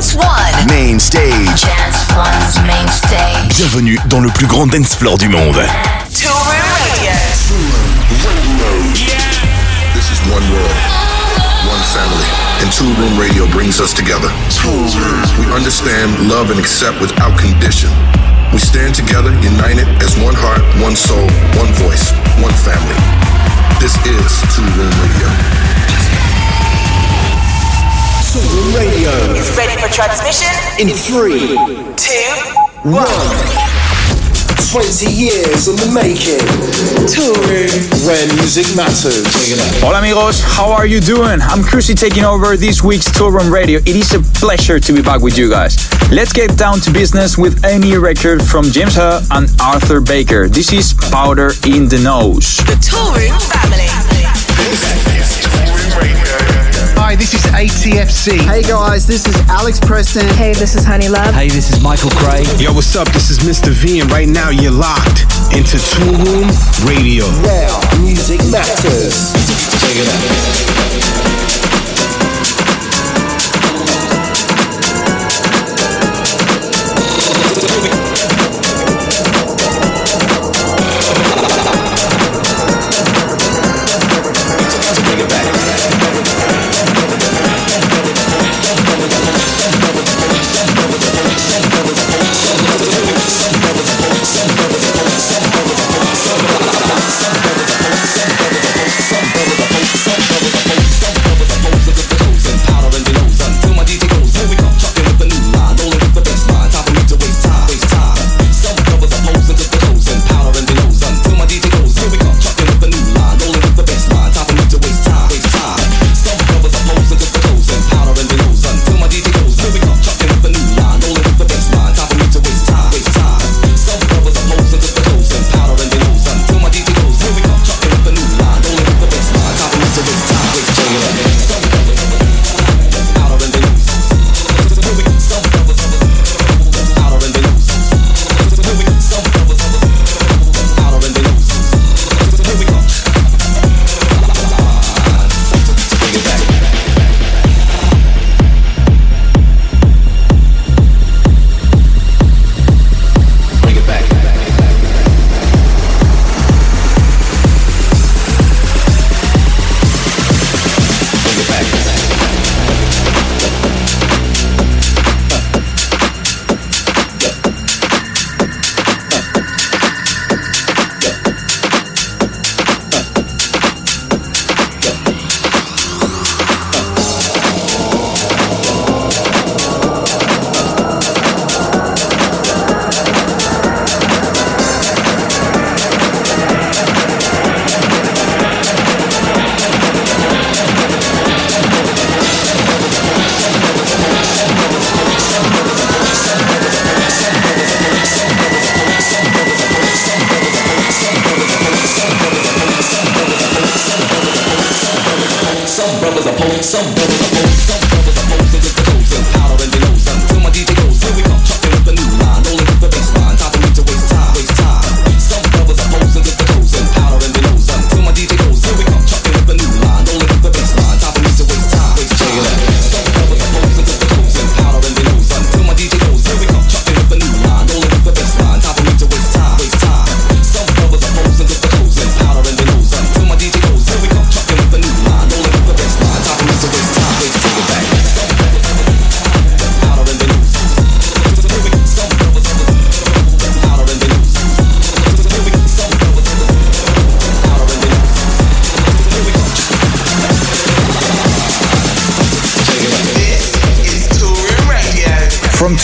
Dance One. Main stage. Dance One's main stage. Bienvenue dans le plus grand dance floor du monde. Toolroom Radio. This is one world, one family, and Toolroom Radio brings us together. We understand, love, and accept without condition. We stand together, united as one heart, one soul, one voice, one family. This is Two Room Radio. Two Radio Is ready for transmission? in three, Two, one. 20 years in the making. Toolroom where music matters. Hola amigos, how are you doing? I'm Cruzy taking over this week's Toolroom Radio. It is a pleasure to be back with you guys. Let's get down to business with a new record from James Hurr and Arthur Baker. This is Powder in the Nose. the Toolroom family. Hi, this is ATFC. Hey guys, this is Alex Preston. Hey, this is Honey Love. Hey, this is Michael Craig. Yo, what's up? This is Mr. V, and right now you're locked into Toolroom Radio. Where music matters. From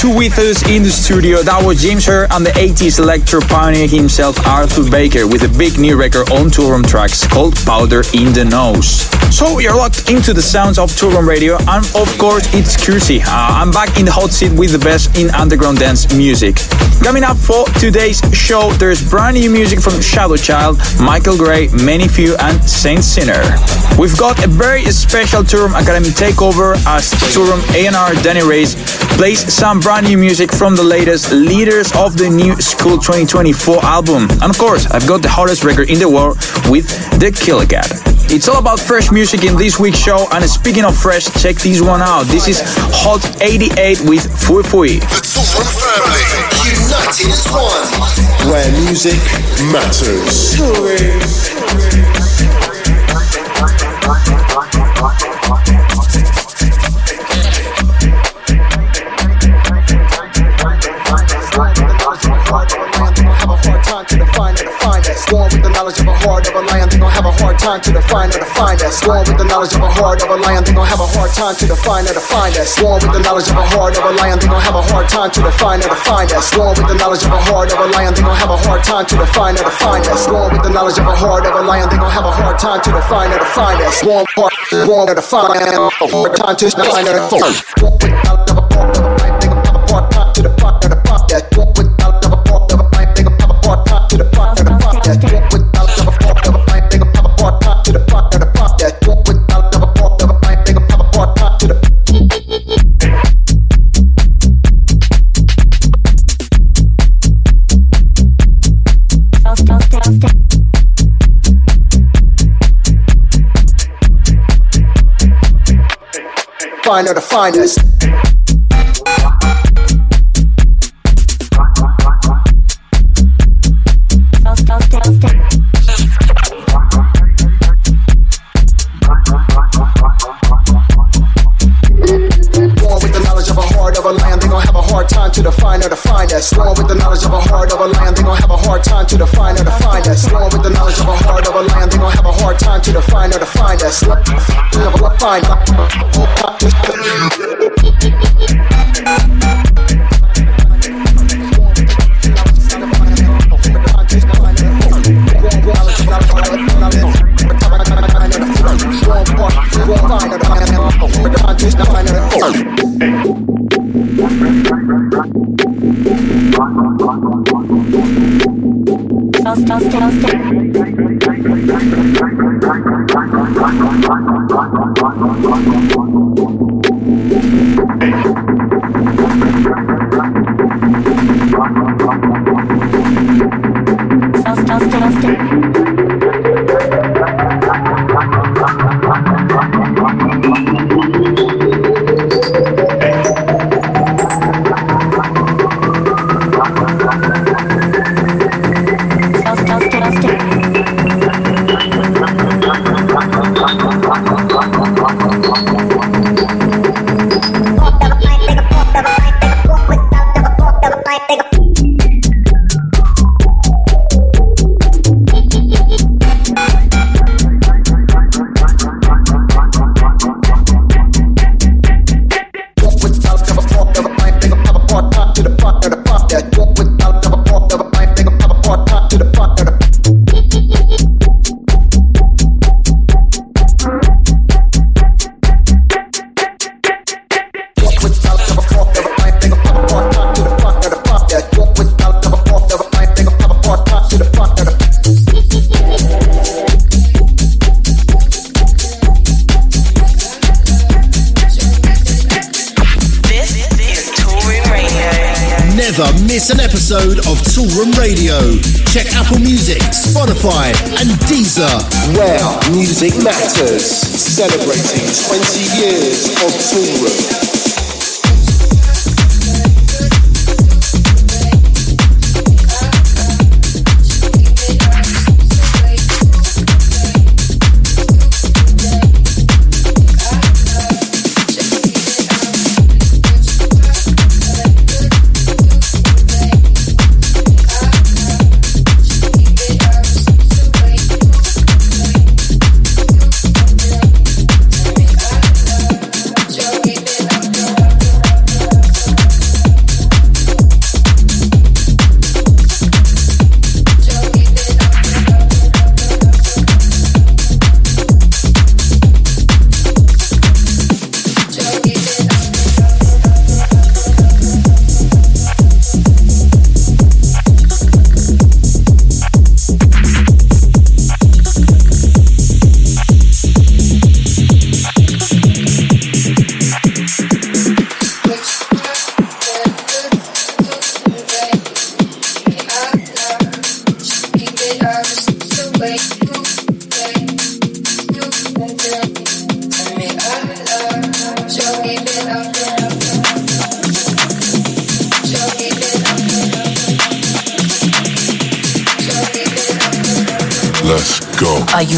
two with us in the studio, that was James Hurr and the 80s electro pioneer himself, Arthur Baker, with a big new record on Toolroom Trax called Powder in the Nose. So you're locked into the sounds of Toolroom Radio, and of course, it's Cruzy. Uh, I'm back in the hot seat with the best in underground dance music. Coming up for today's show, there's brand new music from Shadow Child, Michael Gray, Many Few, and Saint Sinner. We've got a very special Toolroom Academy takeover as Toolroom A&R Danny Reyes plays some brand new music from the latest Leaders of the New School 2024 album. And of course, I've got the hottest record in the world with The Killer Cut. It's all about fresh music in this week's show. And speaking of fresh, check this one out. This is Hot 88 with Fui Fui. The Toolroom family, United as one. Where music matters. Born with the knowledge of a heart of a lion, they gon' have a hard time to define or define that. Born with the knowledge of a heart of a lion, they gon' have a hard time to define or define that. Born with the knowledge of a heart of a lion, they gon' have a hard time to define or define that. Born with the knowledge of a heart of a lion, they gon' have a hard time to define or define that. Born with the knowledge of a heart of a lion, they gon' have a hard time to define or define that. Born, born, born to define, hard time to define or define. Find the define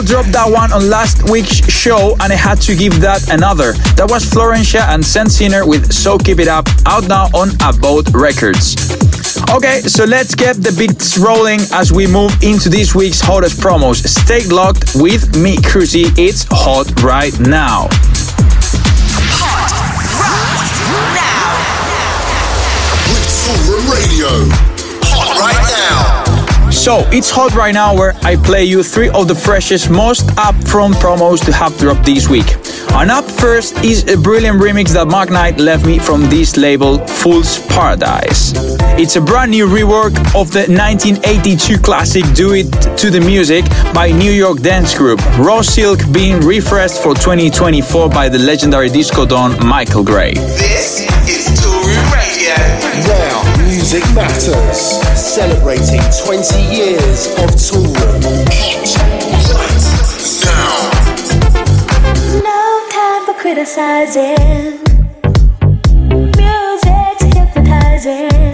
SL dropped that one on last week's show and I had to give that another. That was Florencia and Sinner with So Keep It Up, out now on About Records. Okay, so let's get the beats rolling as we move into this week's hottest promos. Stay locked with me, Cruzy. It's hot right now. Hot right now. With Toolroom Radio. Hot right now. So it's hot right now where I play you three of the freshest, most upfront promos to have dropped this week. And up first is a brilliant remix that Mark Knight left me from this label, Fool's Paradise. It's a brand new rework of the 1982 classic Do It to the Music by New York dance group Raw Silk being refreshed for 2024 by the legendary disco don Michael Gray. This is Toolroom Radio. Music matters. Celebrating 20 years of Toolroom. No time for criticizing. Music's hypnotizing.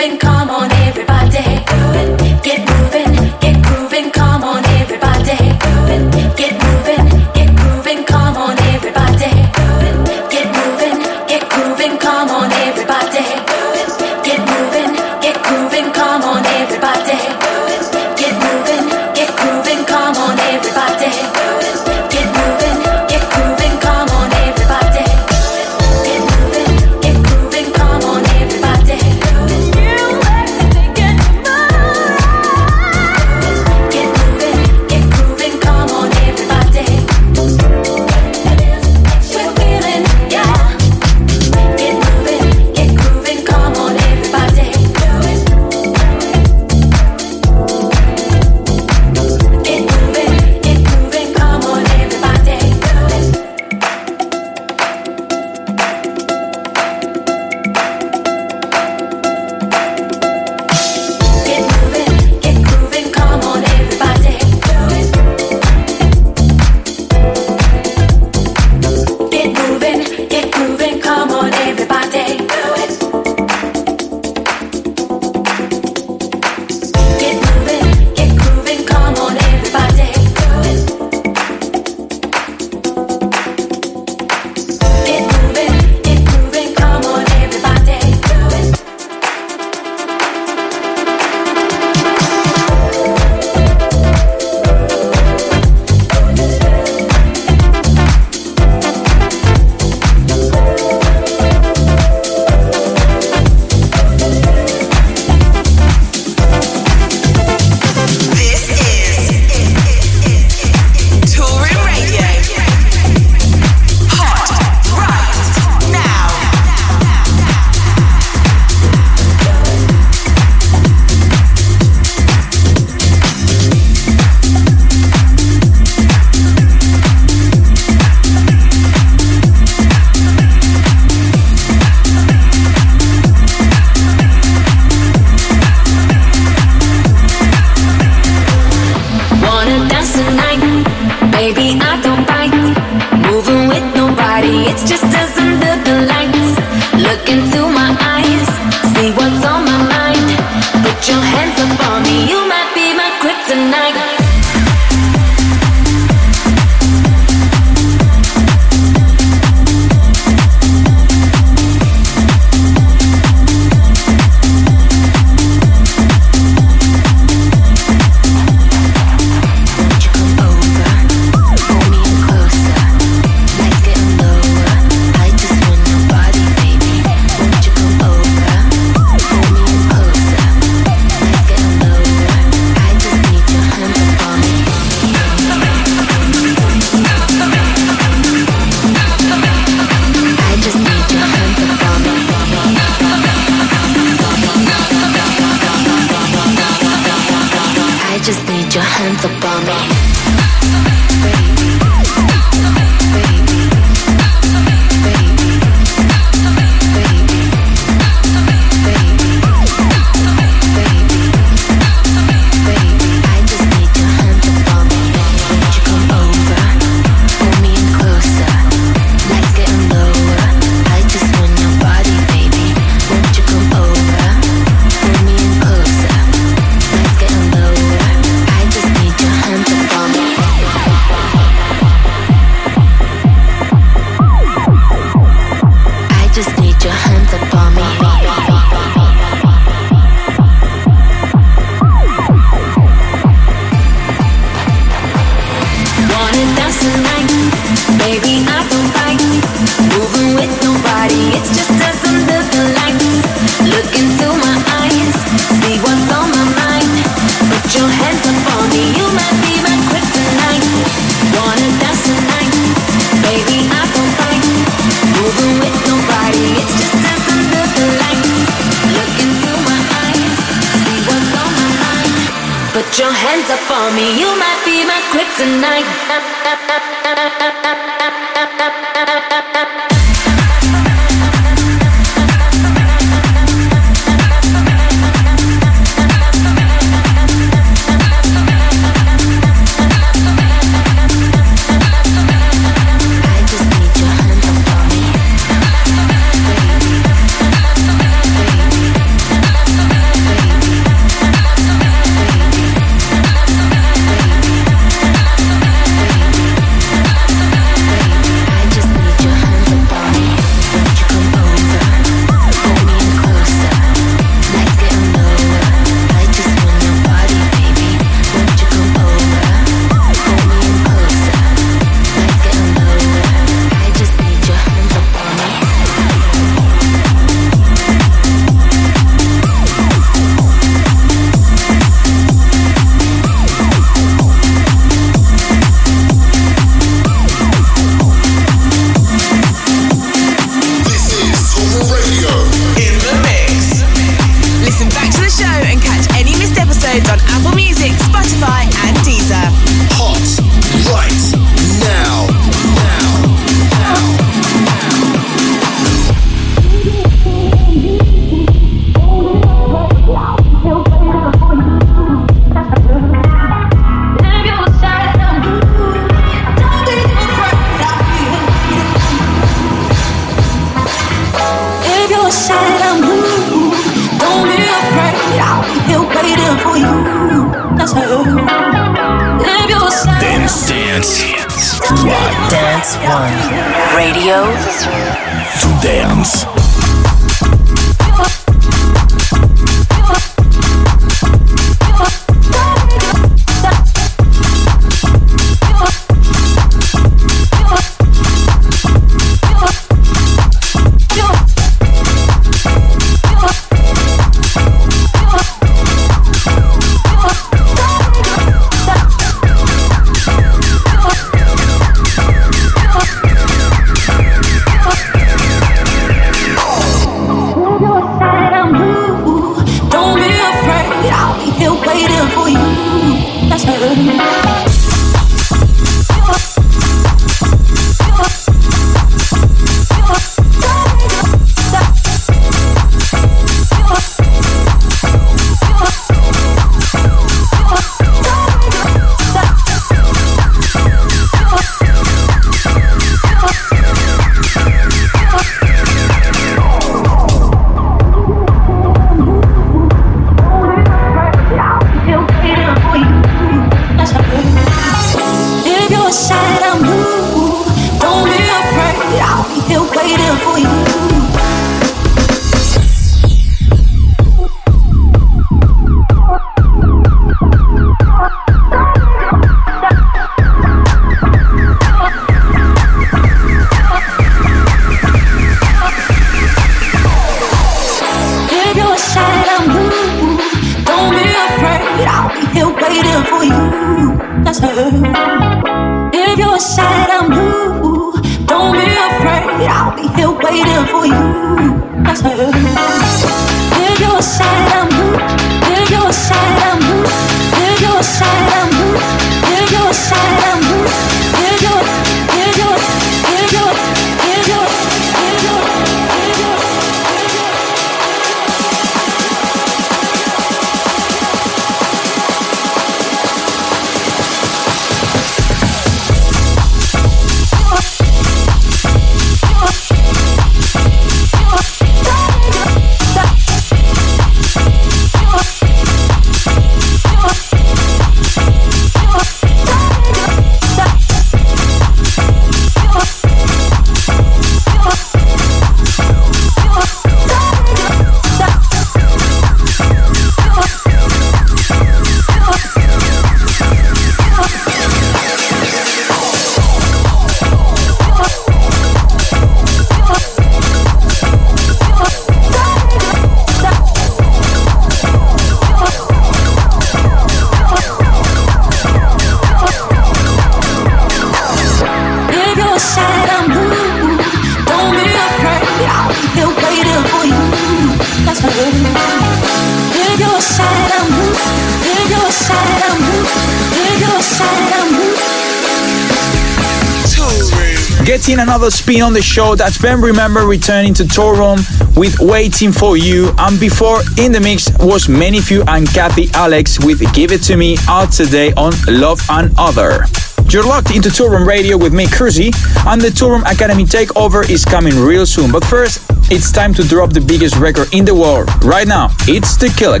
Getting another spin on the show, that's Ben Remember returning to Toolroom with Waiting for You. And before in the mix was Many Few and Kathy Alex with Give It to Me out today on Love and Other. You're locked into Toolroom Radio with me, Kurzy, and the Toolroom Academy takeover is coming real soon. But first, it's time to drop the biggest record in the world. Right now, it's the Killer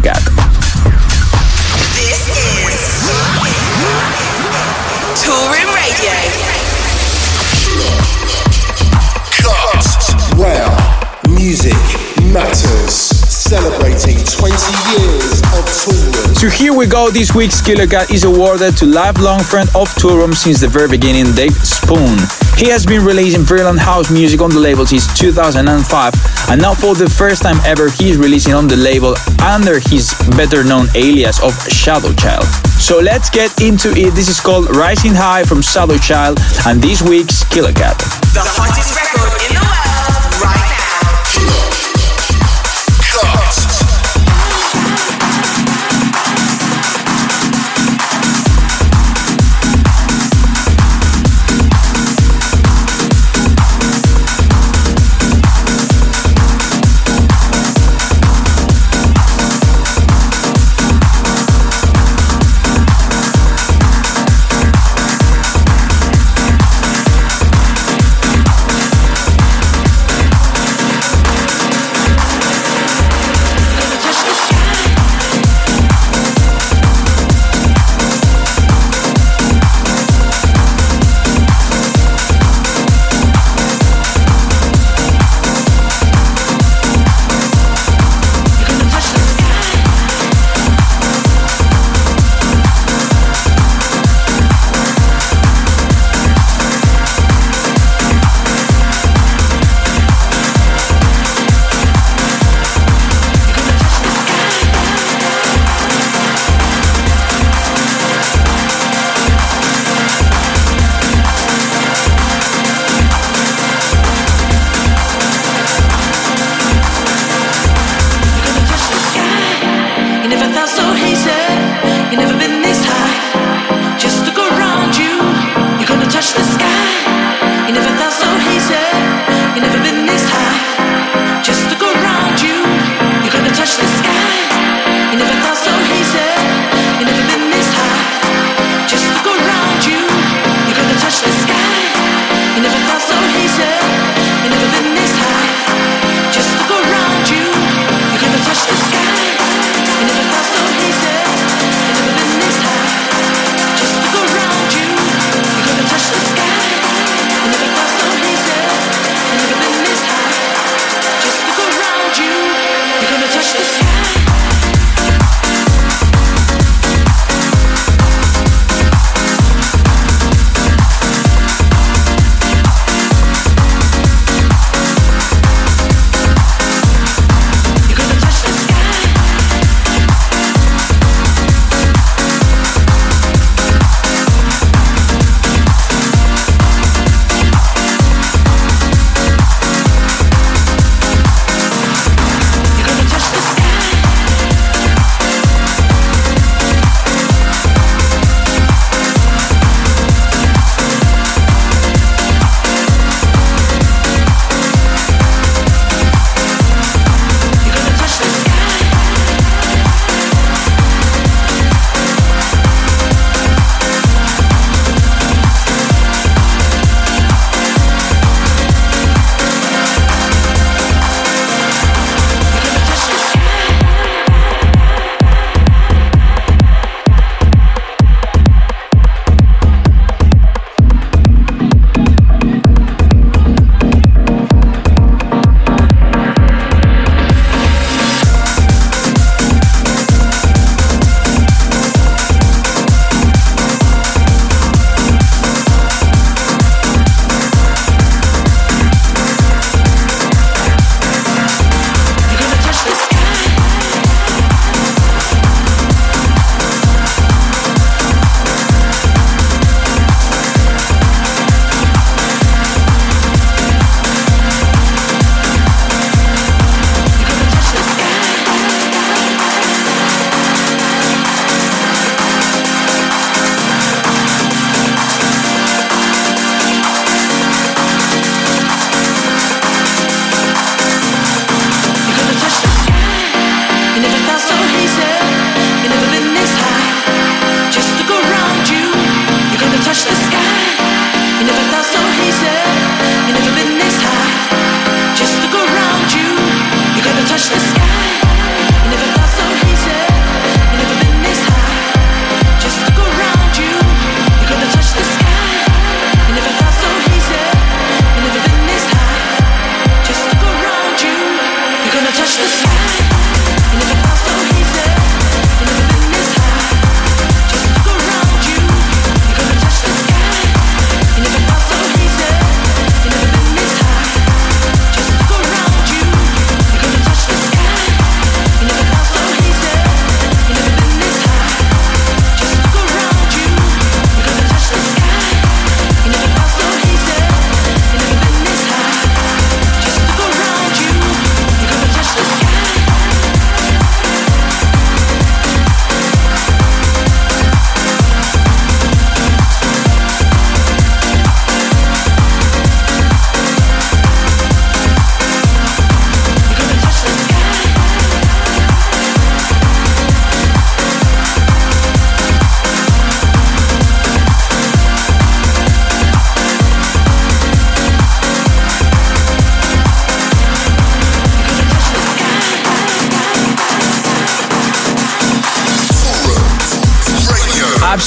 Where music matters. Celebrating 20 years of Toolroom. So here we go. This week's Killer Cut is awarded to lifelong friend of Toolroom since the very beginning, Dave Spoon. He has been releasing brilliant house music on the label since 2005, and now for the first time ever, he is releasing on the label under his better known alias of Shadow Child. So let's get into it. This is called Rising High from Shadow Child, and this week's Killer Cut.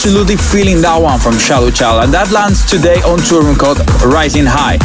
Absolutely feeling that one from Shadow Child, and that lands today on tour called Rising High.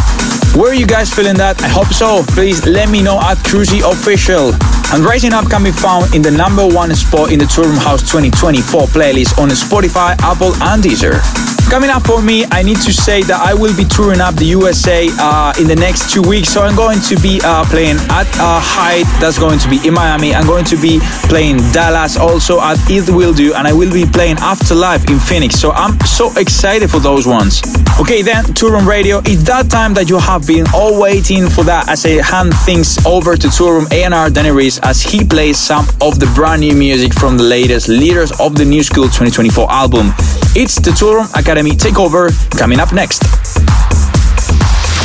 Were you guys feeling that? I hope so. Please let me know at Cruzy Official. And Rising Up can be found in the number one spot in the Toolroom House 2024 playlist on Spotify, Apple, and Deezer. Coming up for me, I need to say that I will be touring up the USA uh, in the next two weeks. So I'm going to be uh, playing at uh, Hyde, that's going to be in Miami. I'm going to be playing Dallas also at It Will Do, and I will be playing Afterlife in Phoenix. So I'm so excited for those ones. Okay, then, Toolroom Radio, it's that time that you have been all waiting for that as I hand things over to Toolroom A&R Danny Reese as he plays some of the brand new music from the latest Leaders of the New School 2024 album. It's the Toolroom Academy Takeover coming up next.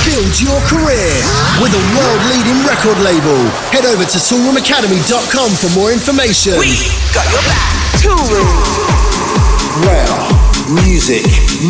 Build your career with a world leading record label. Head over to toolroomacademy.com for more information. We got your back. Toolroom. Where music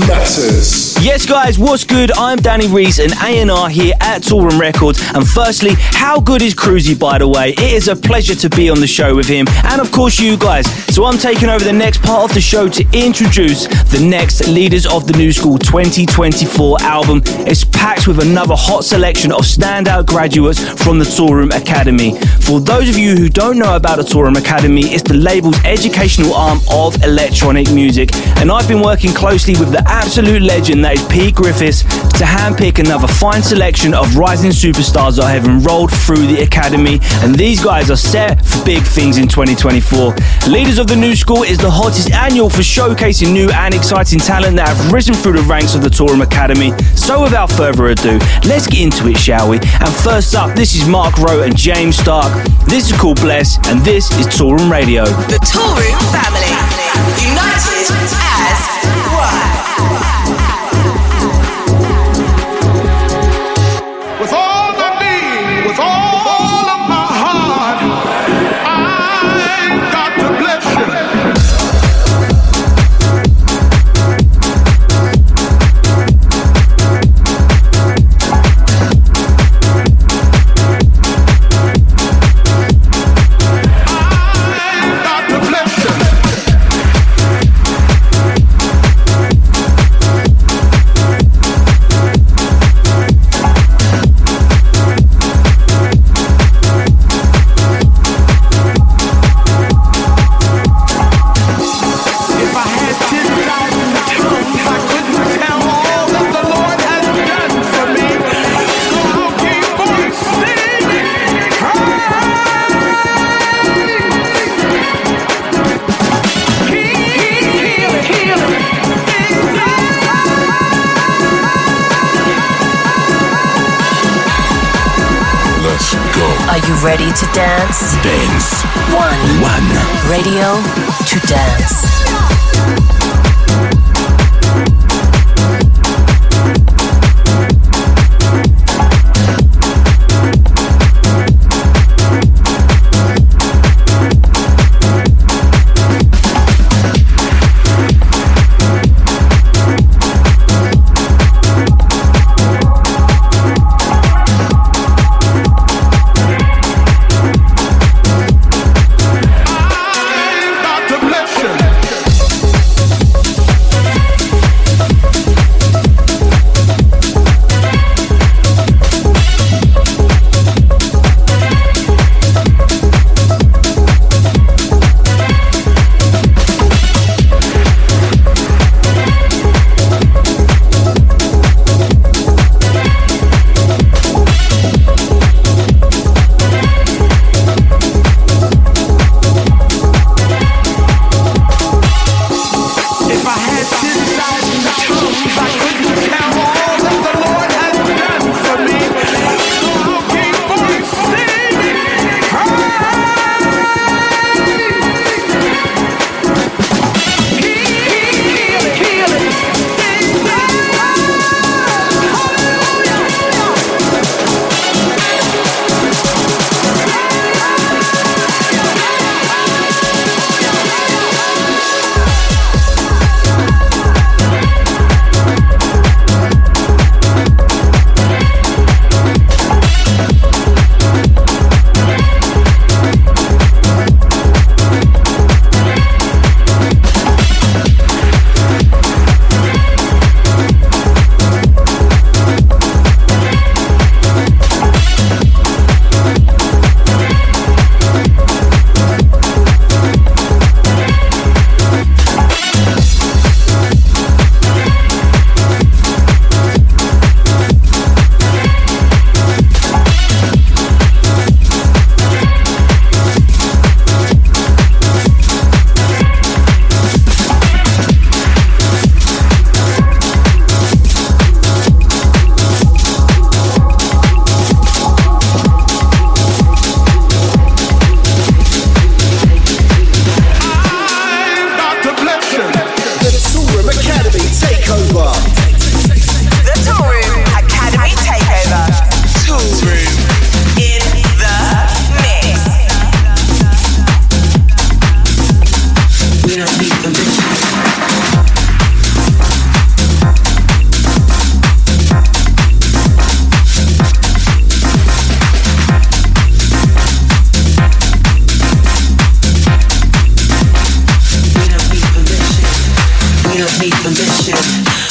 matters. Yes, guys, what's good? I'm Danny Reese and A&R here at Toolroom Records. And firstly, how good is Cruzy, by the way? It is a pleasure to be on the show with him, and of course, you guys. So I'm taking over the next part of the show to introduce the next Leaders of the New School 2024 album. It's packed with another hot selection of standout graduates from the Toolroom Academy. For those of you who don't know about the Toolroom Academy, it's the label's educational arm of electronic music. And I've been working closely with the absolute legend that is Pete Griffiths to handpick another fine selection of rising superstars that have enrolled through the Academy. And these guys are set for big things in 2024. Leaders of the New School is the hottest annual for showcasing new and exciting talent that have risen through the ranks of the Toolroom Academy. So without further ado, let's get into it, shall we? And first up, this is Mark Rowe and James Stark. This is called Bless, and this is Toolroom Radio. The Toolroom family. United as one.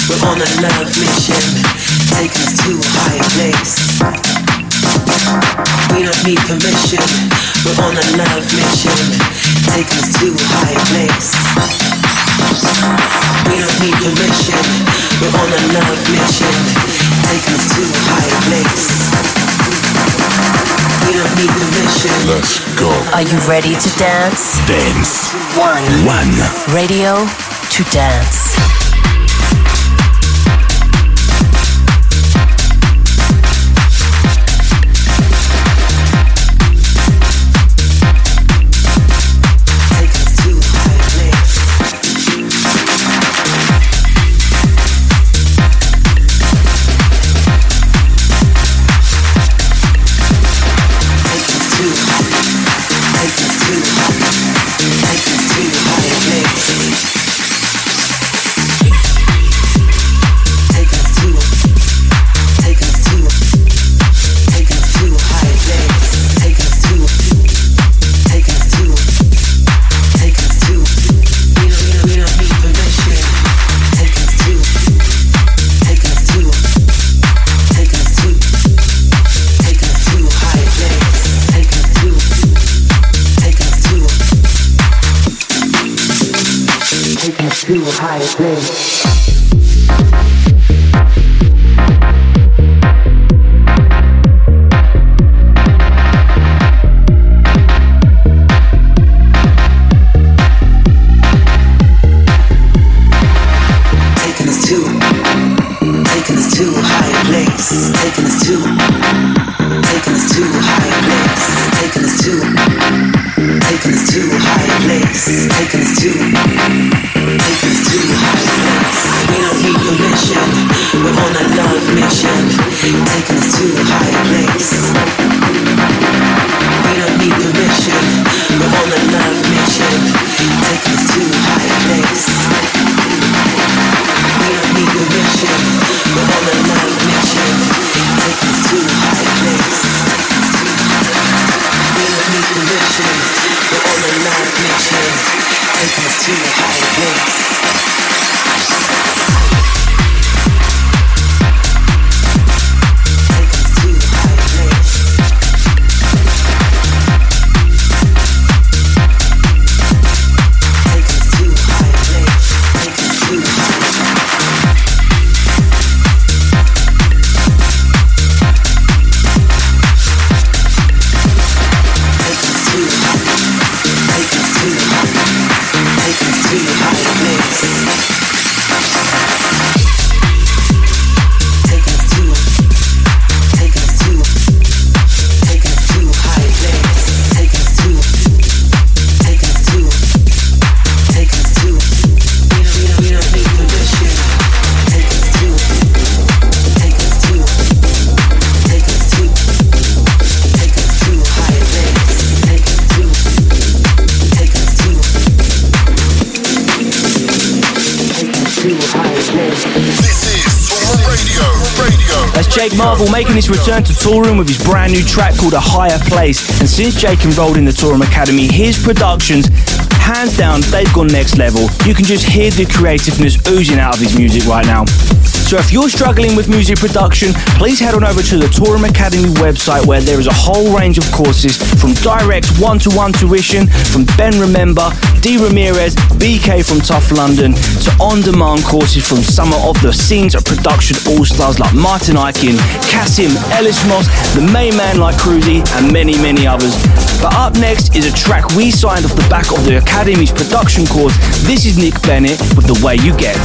We're on a love mission, taking us to a higher place. We don't need permission. We're on a love mission, taking us to a higher place. We don't need permission. We're on a love mission, taking us to a higher place. We don't need permission. Let's go. Are you ready to dance? Dance. One. One. Radio to dance. Higher place. Taking us to, Taking us Marvel making his return to Room with his brand new track called A Higher Place. And since Jake enrolled in the Room Academy, his productions, hands down, they've gone next level. You can just hear the creativeness oozing out of his music right now. So if you're struggling with music production, please head on over to the Toolroom Academy website where there is a whole range of courses from direct one-to-one tuition from Ben Remember, D Ramirez, BK from Tough London to on-demand courses from some of the scenes of production all-stars like Martin Ikin, Kasim, Ellis Moss, the main man like Cruzy and many, many others. But up next is a track we signed off the back of the Academy's production course. This is Nick Bennett with The Way You Get.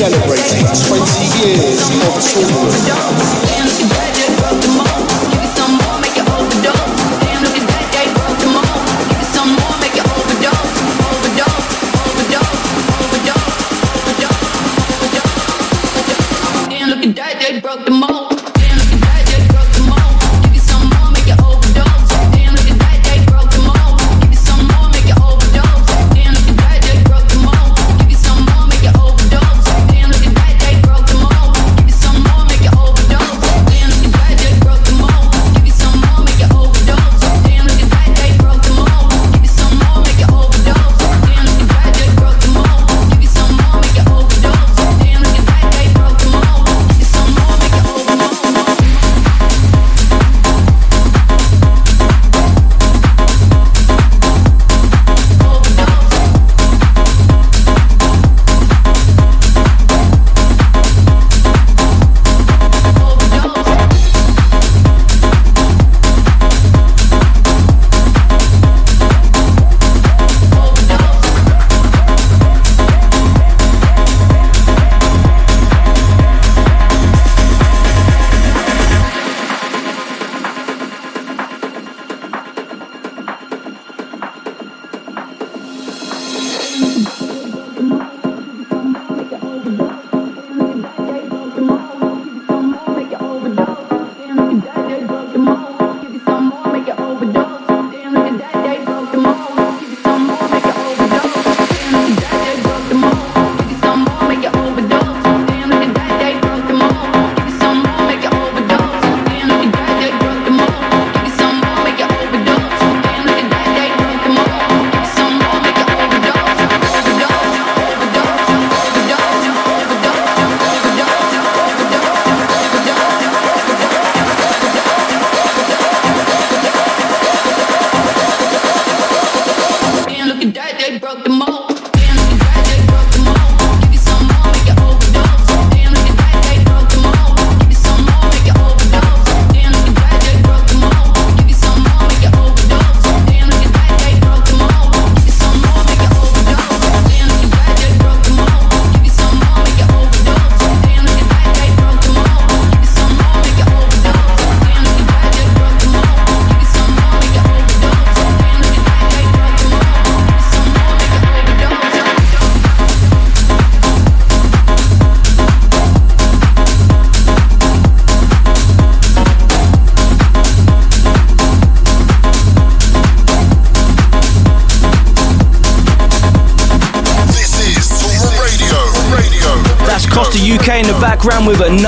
Matters.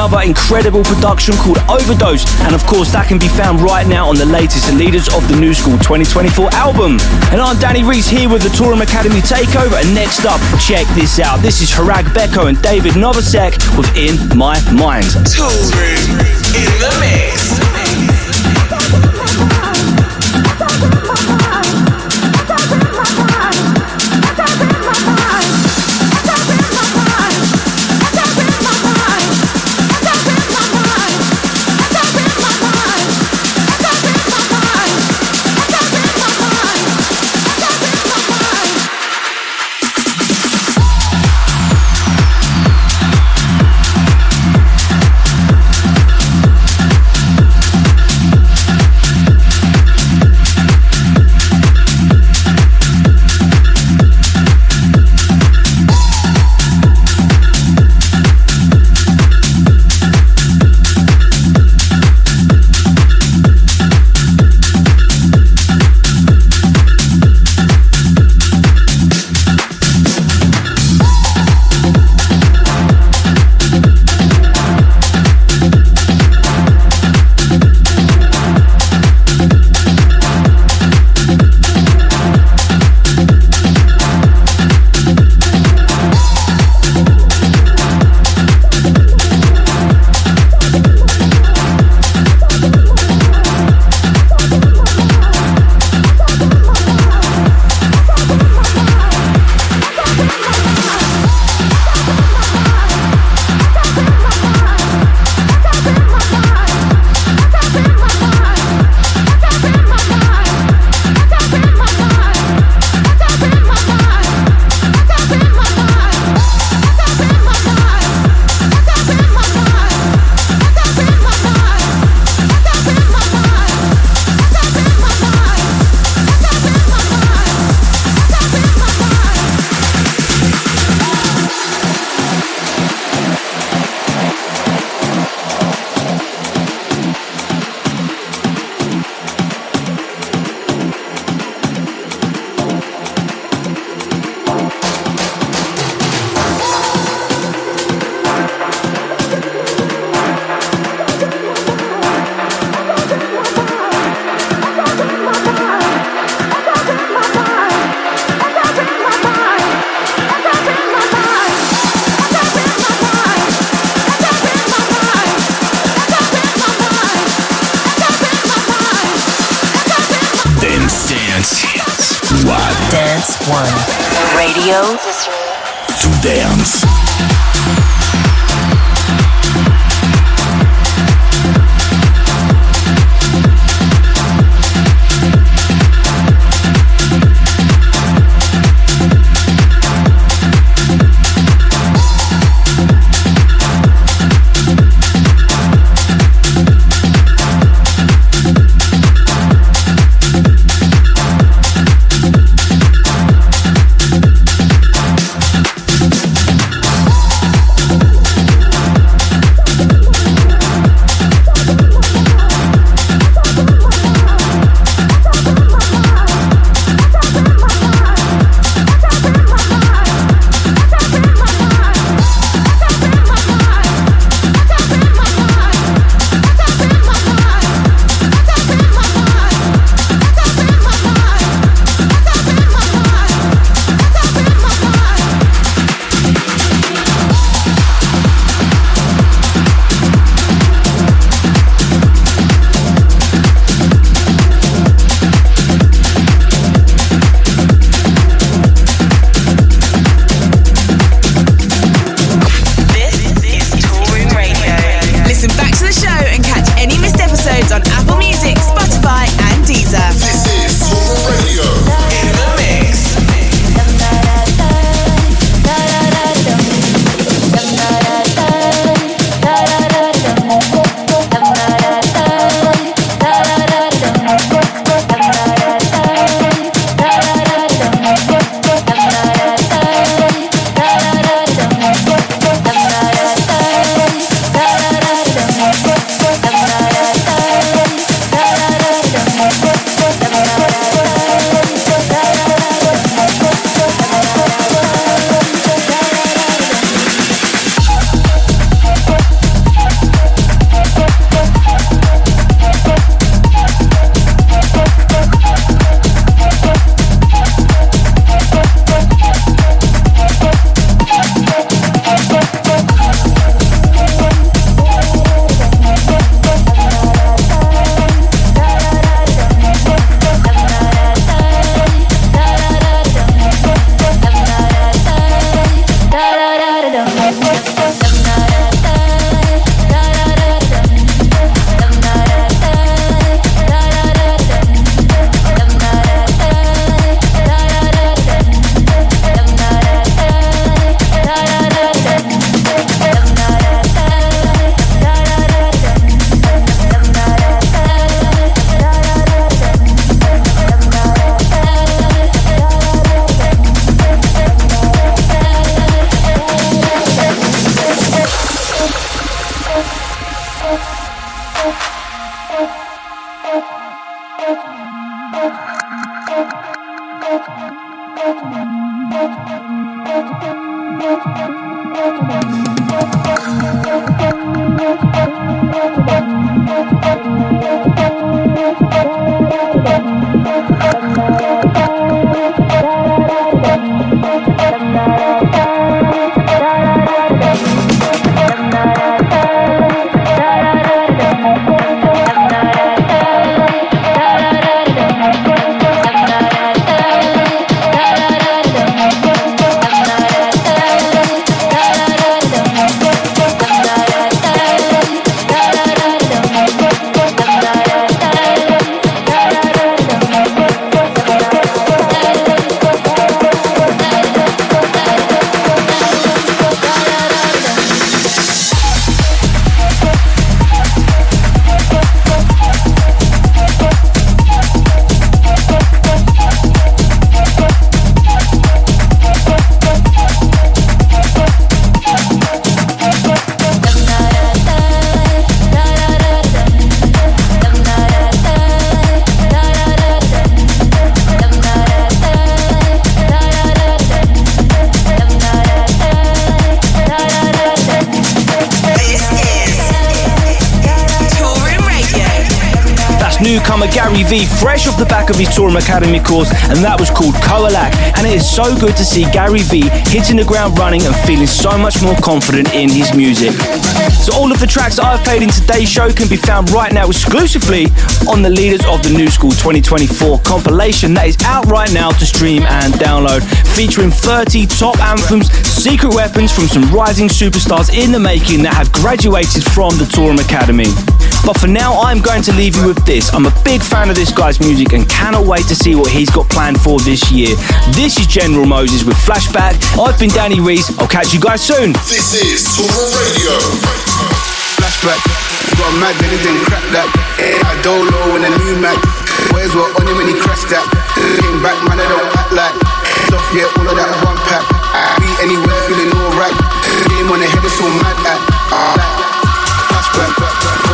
Another incredible production called Overdose. And of course, that can be found right now on the latest Leaders of the New School 2024 album. And I'm Danny Reese here with the Toolroom Academy Takeover. And next up, check this out. This is Harag Beko and David Novosek with In My Mind. Toolroom in the mix. Academy course, and that was called Coalac. And it is so good to see Gary V hitting the ground running and feeling so much more confident in his music. So all of the tracks I've played in today's show can be found right now exclusively on the Leaders of the New School 2024 compilation that is out right now to stream and download, featuring 30 top anthems, secret weapons from some rising superstars in the making that have graduated from the Toolroom Academy. But for now, I'm going to leave you with this. I'm a big fan of this guy's music and cannot wait to see what he's got planned for this year. This is General Moses with Flashback. I've been Danny Reese. I'll catch you guys soon. This is Toolroom Radio. Flashback, got mad, then he didn't crack that. I dolo in a new Mac. Boys were on him when he crashed that. Came back, man, I don't act like. Stuff, yeah, all of that one pack. Be anywhere, feeling alright. Game on the head, it's so mad at. Flashback,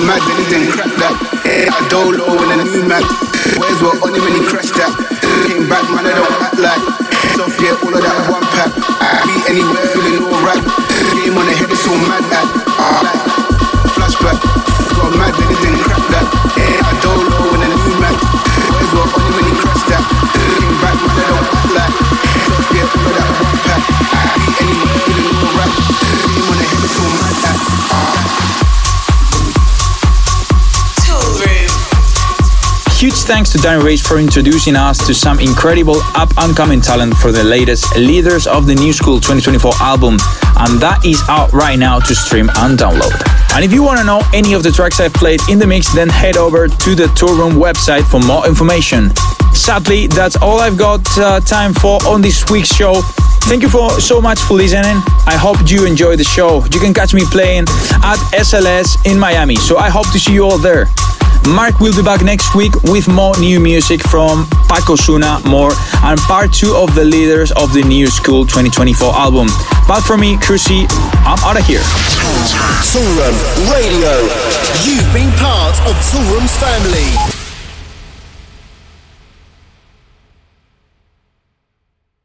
Got mad, then he didn't crack that. I dolo in a new Mac. Where's what on him when he crashed that? Came back, man, I don't act like. Stuff, yeah, all of that one pack. Be anywhere, feeling alright. Game on the head, it's so mad at. Thanks to Danny Rage for introducing us to some incredible up and coming talent for the latest Leaders of the New School 2024 album, and that is out right now to stream and download. And if you want to know any of the tracks I've played in the mix, then head over to the Toolroom website for more information. Sadly, that's all I've got uh, time for on this week's show. Thank you for so much for listening. I hope you enjoyed the show. You can catch me playing at SLS in Miami, so I hope to see you all there. Mark will be back next week with more new music from Paco Osuna, more, and part two of the leaders of the New School 2024 album. But for me, Cruzy, I'm out of here. Toolroom Radio. You've been part of Toolroom's family.